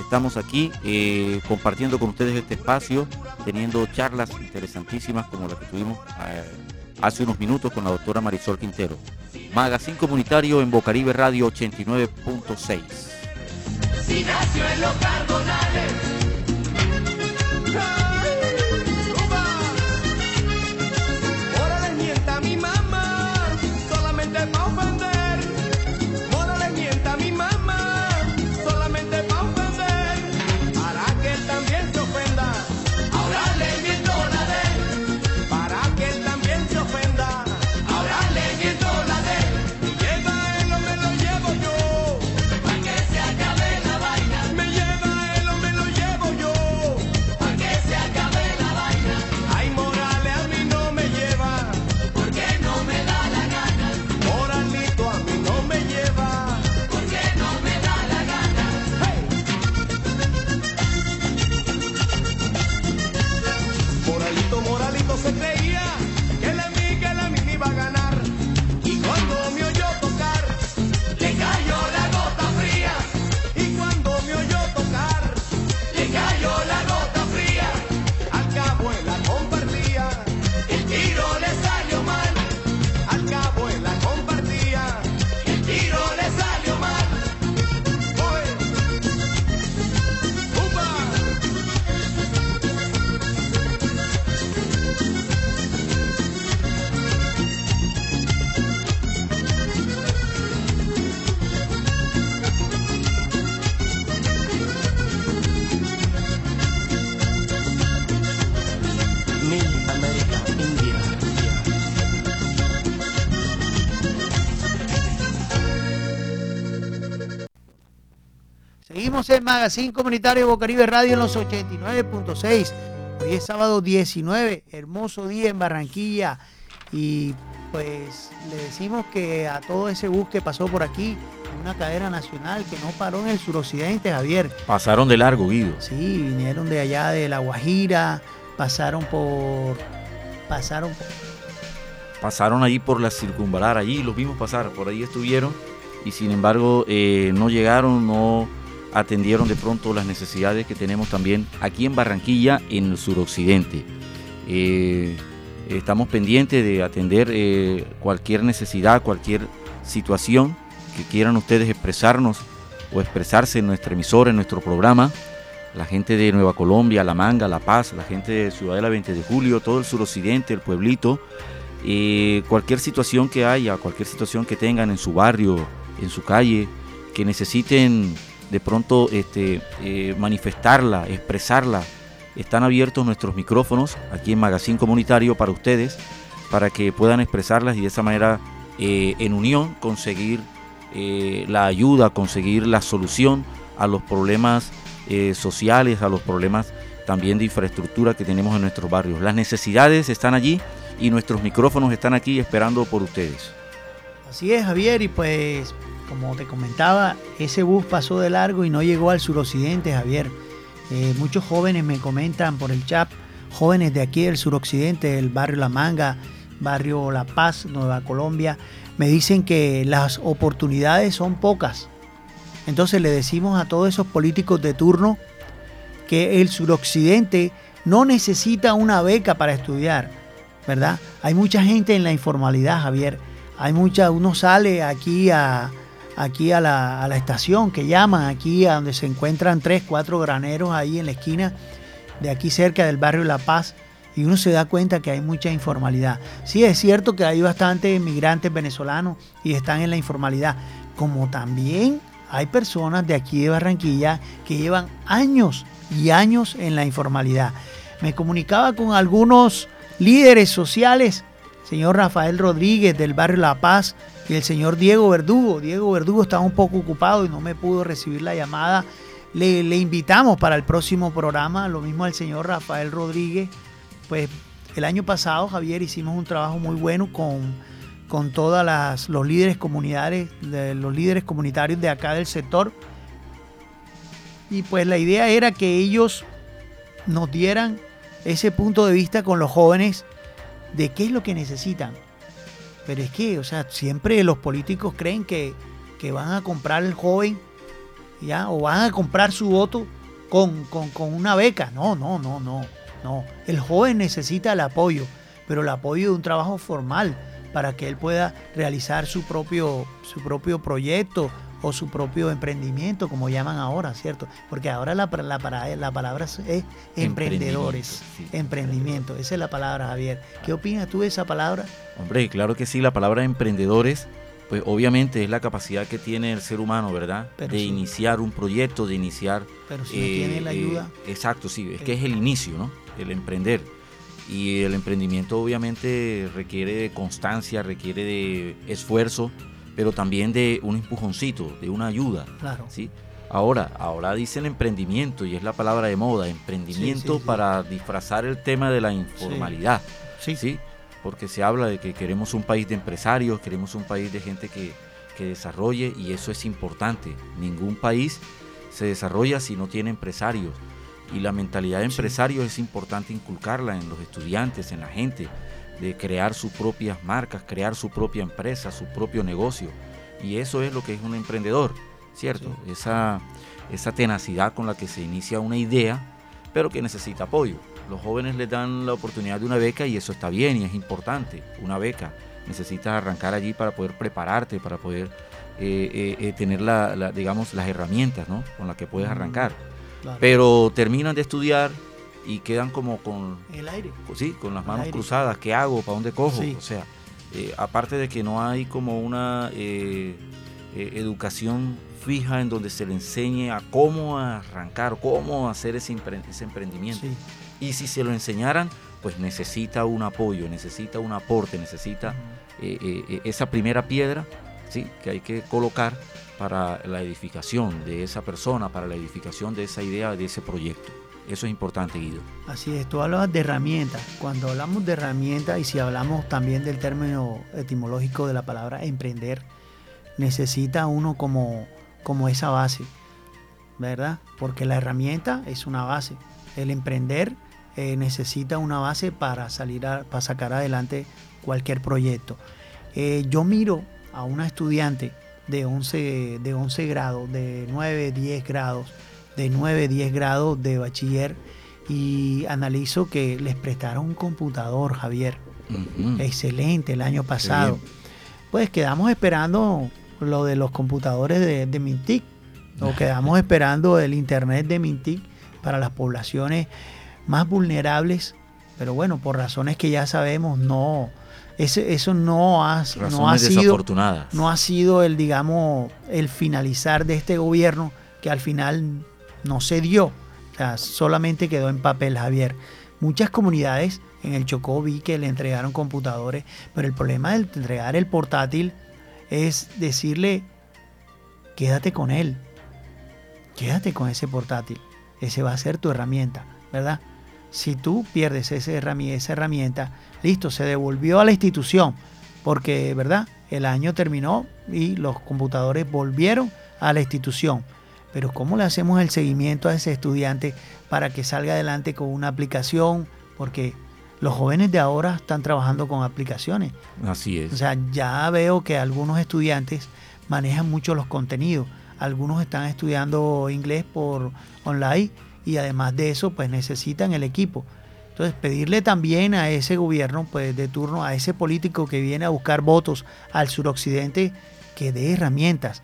estamos aquí eh, compartiendo con ustedes este espacio, teniendo charlas interesantísimas como la que tuvimos eh, hace unos minutos con la doctora Marisol Quintero. Magazine Comunitario en Bocaribe Radio 89.6. Si nació en los el Magazine Comunitario Bocaribe Radio en los 89.6. Hoy es sábado 19, hermoso día en Barranquilla. Y pues le decimos que a todo ese bus que pasó por aquí, una cadena nacional que no paró en el suroccidente, Javier. Pasaron de largo, Guido. Sí, vinieron de allá de La Guajira, pasaron por. Pasaron Pasaron allí por la circunvalar, allí los vimos pasar, por ahí estuvieron y sin embargo eh, no llegaron, no atendieron de pronto las necesidades que tenemos también aquí en Barranquilla, en el suroccidente. Eh, estamos pendientes de atender eh, cualquier necesidad, cualquier situación que quieran ustedes expresarnos o expresarse en nuestra emisora, en nuestro programa. La gente de Nueva Colombia, La Manga, La Paz, la gente de Ciudadela 20 de Julio, todo el suroccidente, el pueblito, eh, cualquier situación que haya, cualquier situación que tengan en su barrio, en su calle, que necesiten de pronto este, eh, manifestarla, expresarla. Están abiertos nuestros micrófonos aquí en Magazine Comunitario para ustedes, para que puedan expresarlas y de esa manera, eh, en unión, conseguir eh, la ayuda, conseguir la solución a los problemas sociales, a los problemas también de infraestructura que tenemos en nuestros barrios. Las necesidades están allí y nuestros micrófonos están aquí esperando por ustedes. Así es, Javier, y pues como te comentaba, ese bus pasó de largo y no llegó al suroccidente, Javier. Eh, muchos jóvenes me comentan por el chat, jóvenes de aquí del suroccidente, del barrio La Manga, barrio La Paz, Nueva Colombia, me dicen que las oportunidades son pocas. Entonces le decimos a todos esos políticos de turno que el suroccidente no necesita una beca para estudiar, ¿verdad? Hay mucha gente en la informalidad, Javier. Hay mucha, uno sale aquí a, aquí a la, a la estación que llaman, aquí a donde se encuentran tres, cuatro graneros ahí en la esquina de aquí cerca del barrio La Paz y uno se da cuenta que hay mucha informalidad. Sí, es cierto que hay bastantes inmigrantes venezolanos y están en la informalidad, como también hay personas de aquí de Barranquilla que llevan años y años en la informalidad. Me comunicaba con algunos líderes sociales, señor Rafael Rodríguez del barrio La Paz y el señor Diego Verdugo. Diego Verdugo estaba un poco ocupado y no me pudo recibir la llamada. Le, invitamos para el próximo programa, lo mismo al señor Rafael Rodríguez pues el año pasado, Javier, hicimos un trabajo muy bueno con, con todos los líderes comunitarios, de, los líderes comunitarios de acá del sector. Y pues la idea era que ellos nos dieran ese punto de vista con los jóvenes de qué es lo que necesitan. Pero es que, o sea, siempre los políticos creen que, que van a comprar el joven, ¿ya? O van a comprar su voto con, con, con una beca. No, no, no, no. No, el joven necesita el apoyo, pero el apoyo de un trabajo formal para que él pueda realizar su propio, su propio proyecto o su propio emprendimiento, como llaman ahora, ¿cierto? Porque ahora la, la, la palabra es emprendedores, emprendimiento, esa es la palabra, Javier. ¿Qué opinas tú de esa palabra? Hombre, claro que sí, la palabra emprendedores, pues obviamente es la capacidad que tiene el ser humano, ¿verdad? de iniciar un proyecto, de iniciar... Pero si no tiene la eh, ayuda... exacto, sí, es que es el inicio, ¿no? el emprender. Y el emprendimiento obviamente requiere de constancia, requiere de esfuerzo, pero también de un empujoncito, de una ayuda. Claro. ¿sí? Ahora, ahora dicen emprendimiento y es la palabra de moda, emprendimiento para disfrazar el tema de la informalidad. Sí. sí. Porque se habla de que queremos un país de empresarios, queremos un país de gente que, que desarrolle y eso es importante. Ningún país se desarrolla si no tiene empresarios y la mentalidad de empresario es importante inculcarla en los estudiantes, en la gente, de crear sus propias marcas, crear su propia empresa, su propio negocio. Y eso es lo que es un emprendedor, ¿cierto? Esa, esa tenacidad con la que se inicia una idea, pero que necesita apoyo. Los jóvenes les dan la oportunidad de una beca y eso está bien y es importante, una beca. Necesitas arrancar allí para poder prepararte, para poder eh, eh, eh, tener la, digamos, las herramientas ¿no? con las que puedes arrancar. Pero terminan de estudiar y quedan como con el aire. Sí, con las manos cruzadas. ¿Qué hago? ¿Para dónde cojo? O sea, eh, aparte de que no hay como una eh, eh, educación fija en donde se le enseñe a cómo arrancar, cómo hacer ese, emprendimiento. Y si se lo enseñaran, pues necesita un apoyo, necesita un aporte, necesita esa primera piedra ¿sí? que hay que colocar para la edificación de esa persona, para la edificación de esa idea, de ese proyecto. Eso es importante, Guido. Así es, tú hablabas de herramientas. Cuando hablamos de herramientas y si hablamos también del término etimológico de la palabra emprender, necesita uno como, como esa base, ¿verdad? Porque la herramienta es una base. El emprender eh, necesita una base para salir a, para sacar adelante cualquier proyecto. Eh, yo miro a una estudiante de 11, de 11 grados, de 9, 10 grados, de 9, 10 grados de bachiller y analizo que les prestaron un computador, Javier. Excelente el año pasado. Pues quedamos esperando lo de los computadores de, de Mintic, o quedamos esperando el internet de Mintic para las poblaciones más vulnerables, pero bueno, por razones que ya sabemos, no, eso no ha, no ha sido no ha sido el digamos el finalizar de este gobierno que al final no se dio, o sea, solamente quedó en papel, Javier. Muchas comunidades en el Chocó vi que le entregaron computadores, pero el problema de entregar el portátil es decirle, quédate con él, quédate con ese portátil, ese va a ser tu herramienta, ¿verdad? Si tú pierdes esa herramienta, listo, se devolvió a la institución, porque, ¿verdad? El año terminó y los computadores volvieron a la institución. Pero ¿cómo le hacemos el seguimiento a ese estudiante para que salga adelante con una aplicación? Porque los jóvenes de ahora están trabajando con aplicaciones. Así es. O sea, ya veo que algunos estudiantes manejan mucho los contenidos. Algunos están estudiando inglés por online y además de eso, pues necesitan el equipo. Entonces, pedirle también a ese gobierno, pues de turno, a ese político que viene a buscar votos al suroccidente, que dé herramientas.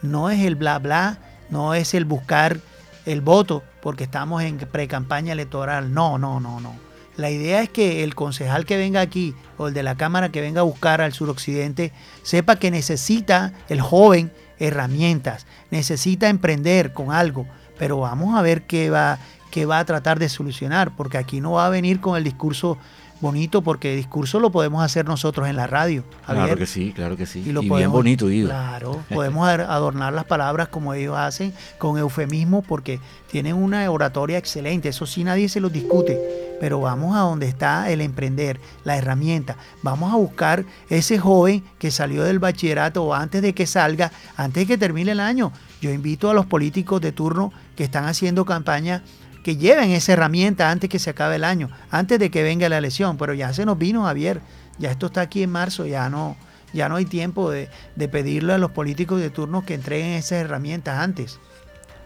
No es el bla bla, no es el buscar el voto porque estamos en pre-campaña electoral. No, no, no, no. La idea es que el concejal que venga aquí o el de la Cámara que venga a buscar al suroccidente sepa que necesita el joven herramientas, necesita emprender con algo, pero vamos a ver qué va, qué va a tratar de solucionar, porque aquí no va a venir con el discurso bonito porque el discurso lo podemos hacer nosotros en la radio. Claro que sí, claro que sí. Y, lo bien bonito, Claro, podemos adornar las palabras como ellos hacen, con eufemismo, porque tienen una oratoria excelente. Eso sí, nadie se los discute. Pero vamos a donde está el emprender, la herramienta. Vamos a buscar ese joven que salió del bachillerato o antes de que salga, antes de que termine el año. Yo invito a los políticos de turno que están haciendo campaña que lleven esa herramienta antes que se acabe el año, antes de que venga la elección. Pero ya se nos vino, Javier. Ya esto está aquí en marzo, ya no, ya no hay tiempo de, pedirle a los políticos de turno que entreguen esas herramientas antes.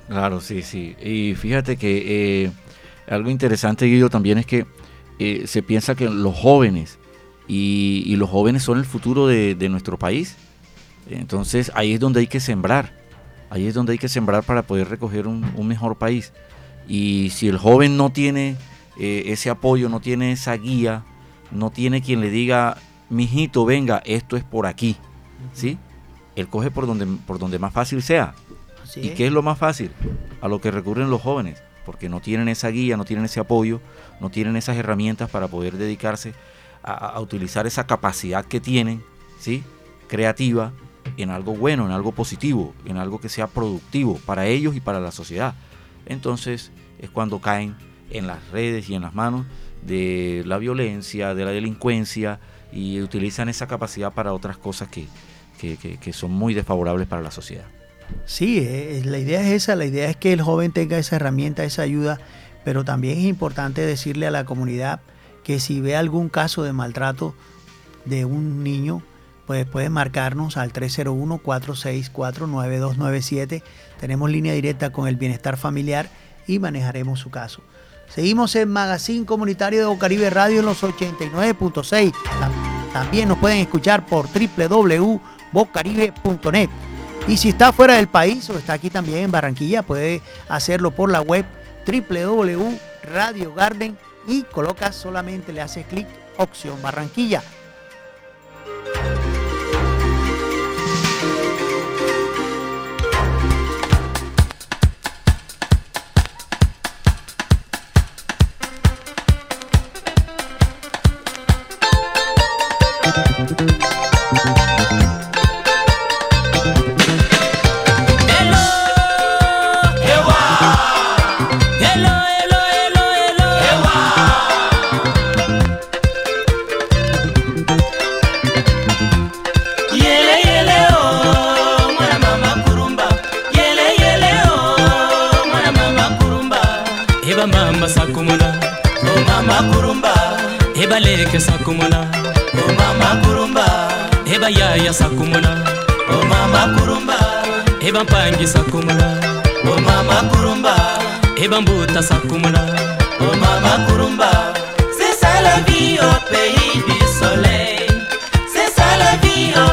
Claro, sí, sí. Y fíjate que eh, algo interesante, Guido, también es que eh, se piensa que los jóvenes, y, los jóvenes son el futuro de, nuestro país, entonces ahí es donde hay que sembrar, ahí es donde hay que sembrar para poder recoger un mejor país. Y si el joven no tiene eh, ese apoyo, no tiene esa guía, no tiene quien le diga, mijito, venga, esto es por aquí, ¿sí? Él coge por donde, por donde más fácil sea. ¿Y qué es lo más fácil? A lo que recurren los jóvenes, porque no tienen esa guía, no tienen ese apoyo, no tienen esas herramientas para poder dedicarse a, a utilizar esa capacidad que tienen, ¿sí? Creativa, en algo bueno, en algo positivo, en algo que sea productivo para ellos y para la sociedad entonces es cuando caen en las redes y en las manos de la violencia, de la delincuencia y utilizan esa capacidad para otras cosas que, son muy desfavorables para la sociedad. Sí, eh, la idea es esa, la idea es que el joven tenga esa herramienta, esa ayuda, pero también es importante decirle a la comunidad que si ve algún caso de maltrato de un niño, pues puede marcarnos al 301-464-9297 tenemos línea directa con el bienestar familiar y manejaremos su caso. Seguimos en Magazine Comunitario de Bocaribe Radio en los 89.6. También nos pueden escuchar por www.bocaribe.net. Y si está fuera del país o está aquí también en Barranquilla, puede hacerlo por la web www.radiogarden y coloca solamente, le hace clic opción Barranquilla. ebampangisa kumula. Omama kurumba. Ebambutasa kumula. Omama kurumba. C'est ça la vie au pays du soleil. C'est ça la vie au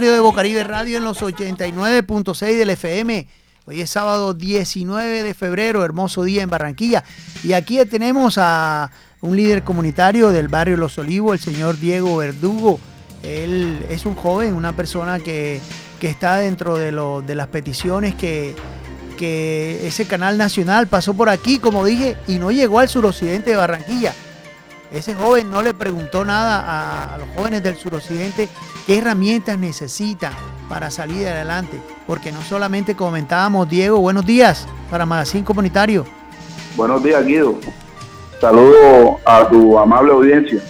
de Bocaribe Radio en los 89.6 del FM. Hoy es sábado 19 de febrero, hermoso día en Barranquilla. Y aquí tenemos a un líder comunitario del barrio Los Olivos, el señor Diego Verdugo. Él es un joven, una persona que, está dentro de, de las peticiones que, que ese canal nacional pasó por aquí, como dije, y no llegó al suroccidente de Barranquilla. Ese joven no le preguntó nada a, los jóvenes del suroccidente qué herramientas necesitan para salir adelante. Porque no solamente comentábamos, Diego, buenos días para Magazine Comunitario. Buenos días, Guido. Saludo a tu amable audiencia.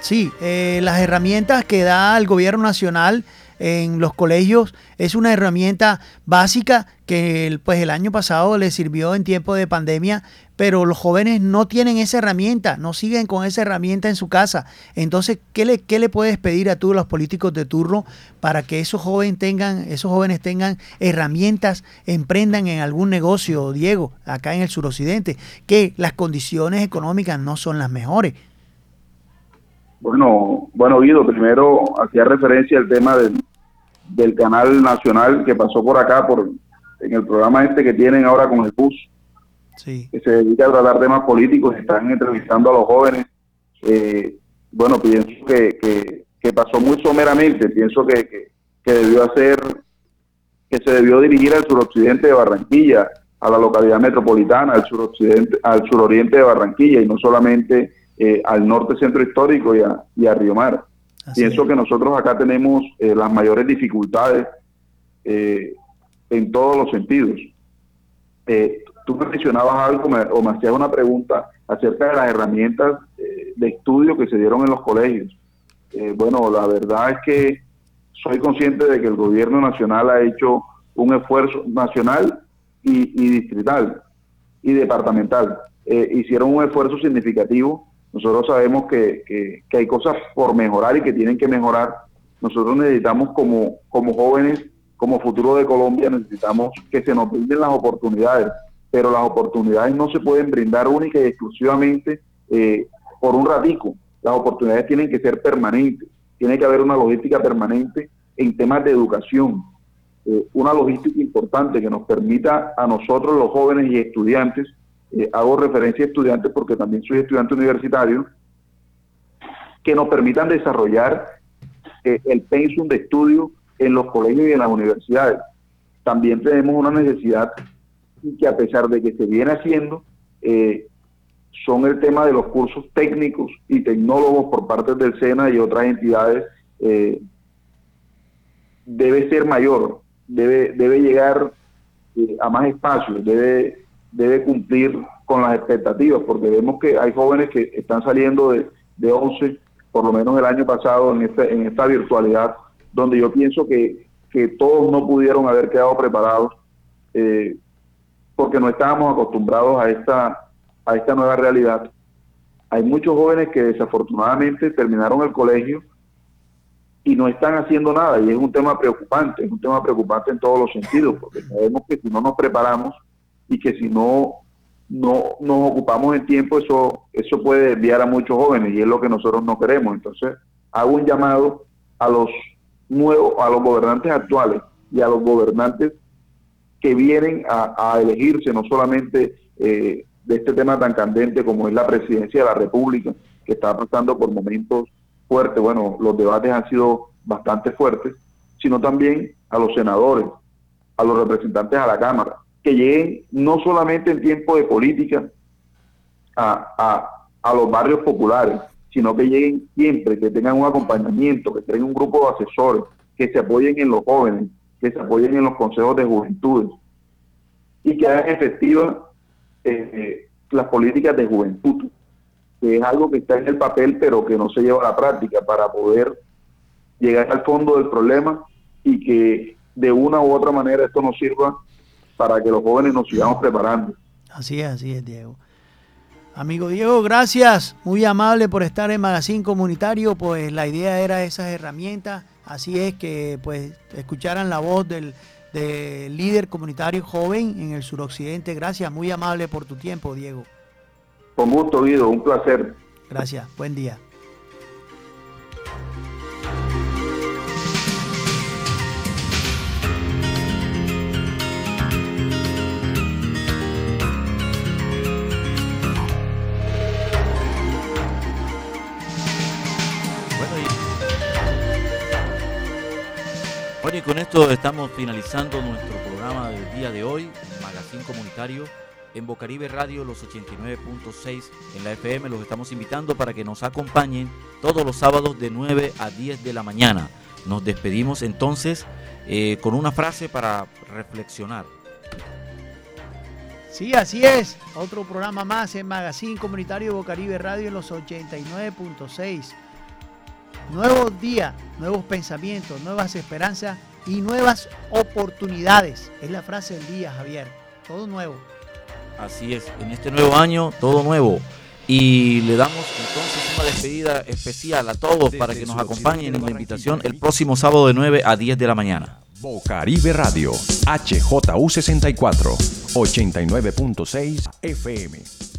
Sí, eh, las herramientas que da el gobierno nacional en los colegios es una herramienta básica que pues el año pasado le sirvió en tiempo de pandemia, pero los jóvenes no tienen esa herramienta, no siguen con esa herramienta en su casa. Entonces, ¿qué le, qué le puedes pedir a todos los políticos de turno para que esos jóvenes tengan, esos jóvenes tengan herramientas, emprendan en algún negocio, Diego, acá en el suroccidente, que las condiciones económicas no son las mejores? Bueno, bueno, Guido, primero hacía referencia al tema del, del canal nacional que pasó por acá, por en el programa este que tienen ahora con el bus, que se dedica a tratar temas políticos, están entrevistando a los jóvenes. Eh, bueno, pienso que, que, pasó muy someramente, pienso que, que, debió hacer, que se debió dirigir al suroccidente de Barranquilla, a la localidad metropolitana, al suroccidente, al suroriente de Barranquilla y no solamente eh, al norte centro histórico y a, y a Río Mar. Pienso que nosotros acá tenemos eh, las mayores dificultades eh, en todos los sentidos. Eh, tú me mencionabas algo o me hacías una pregunta acerca de las herramientas de estudio que se dieron en los colegios. bueno, la verdad es que soy consciente de que el gobierno nacional ha hecho un esfuerzo nacional y, y distrital y departamental. hicieron un esfuerzo significativo nosotros sabemos que, hay cosas por mejorar y que tienen que mejorar. Nosotros necesitamos como, como jóvenes, como futuro de Colombia, necesitamos que se nos brinden las oportunidades, pero las oportunidades no se pueden brindar única y exclusivamente eh, por un ratico. Las oportunidades tienen que ser permanentes, tiene que haber una logística permanente en temas de educación, eh, una logística importante que nos permita a nosotros los jóvenes y estudiantes eh, hago referencia a estudiantes porque también soy estudiante universitario, que nos permitan desarrollar eh, el pensum de estudio en los colegios y en las universidades. También tenemos una necesidad que a pesar de que se viene haciendo, eh, son el tema de los cursos técnicos y tecnólogos por parte del SENA y otras entidades, debe ser mayor, debe, debe llegar a más espacios, debe debe cumplir con las expectativas, porque vemos que hay jóvenes que están saliendo de, de 11, por lo menos el año pasado, en, este, en esta virtualidad, donde yo pienso que, que todos no pudieron haber quedado preparados, eh, porque no estábamos acostumbrados a esta, a esta nueva realidad. Hay muchos jóvenes que desafortunadamente terminaron el colegio y no están haciendo nada, y es un tema preocupante, es un tema preocupante en todos los sentidos, porque sabemos que si no nos preparamos, y que si no, no nos ocupamos en tiempo, eso, eso puede desviar a muchos jóvenes y es lo que nosotros no queremos. Entonces, hago un llamado a los nuevos, a los gobernantes actuales y a los gobernantes que vienen a, elegirse, no solamente eh, de este tema tan candente como es la presidencia de la República, que está pasando por momentos fuertes, bueno, los debates han sido bastante fuertes, sino también a los senadores, a los representantes a la Cámara, lleguen no solamente en tiempo de política a, los barrios populares, sino que lleguen siempre, que tengan un acompañamiento, que tengan un grupo de asesores, que se apoyen en los jóvenes, que se apoyen en los consejos de juventud y que hagan efectivas eh, las políticas de juventud, que es algo que está en el papel pero que no se lleva a la práctica para poder llegar al fondo del problema y que de una u otra manera esto nos sirva para que los jóvenes nos sigamos preparando. Así es, así es, Diego. Amigo Diego, gracias. Muy amable por estar en Magazine Comunitario. Pues la idea era esas herramientas. Así es que pues escucharan la voz del, del líder comunitario joven en el suroccidente. Gracias, muy amable por tu tiempo, Diego. Con gusto, Guido, un placer. Gracias, buen día. Con esto estamos finalizando nuestro programa del día de hoy, Magazine Comunitario en Bocaribe Radio, los 89.6 en la FM. Los estamos invitando para que nos acompañen todos los sábados de 9 a 10 de la mañana. Nos despedimos entonces eh, con una frase para reflexionar. Sí, así es. Otro programa más en Magazine Comunitario Bocaribe Radio en los 89.6. Nuevos días, nuevos pensamientos, nuevas esperanzas y nuevas oportunidades. Es la frase del día, Javier. Todo nuevo. Así es, en este nuevo año, todo nuevo. Y le damos entonces una despedida especial a todos para que nos acompañen en la invitación el próximo sábado de 9 a 10 de la mañana. Bocaribe Radio, HJU 64, 89.6 FM.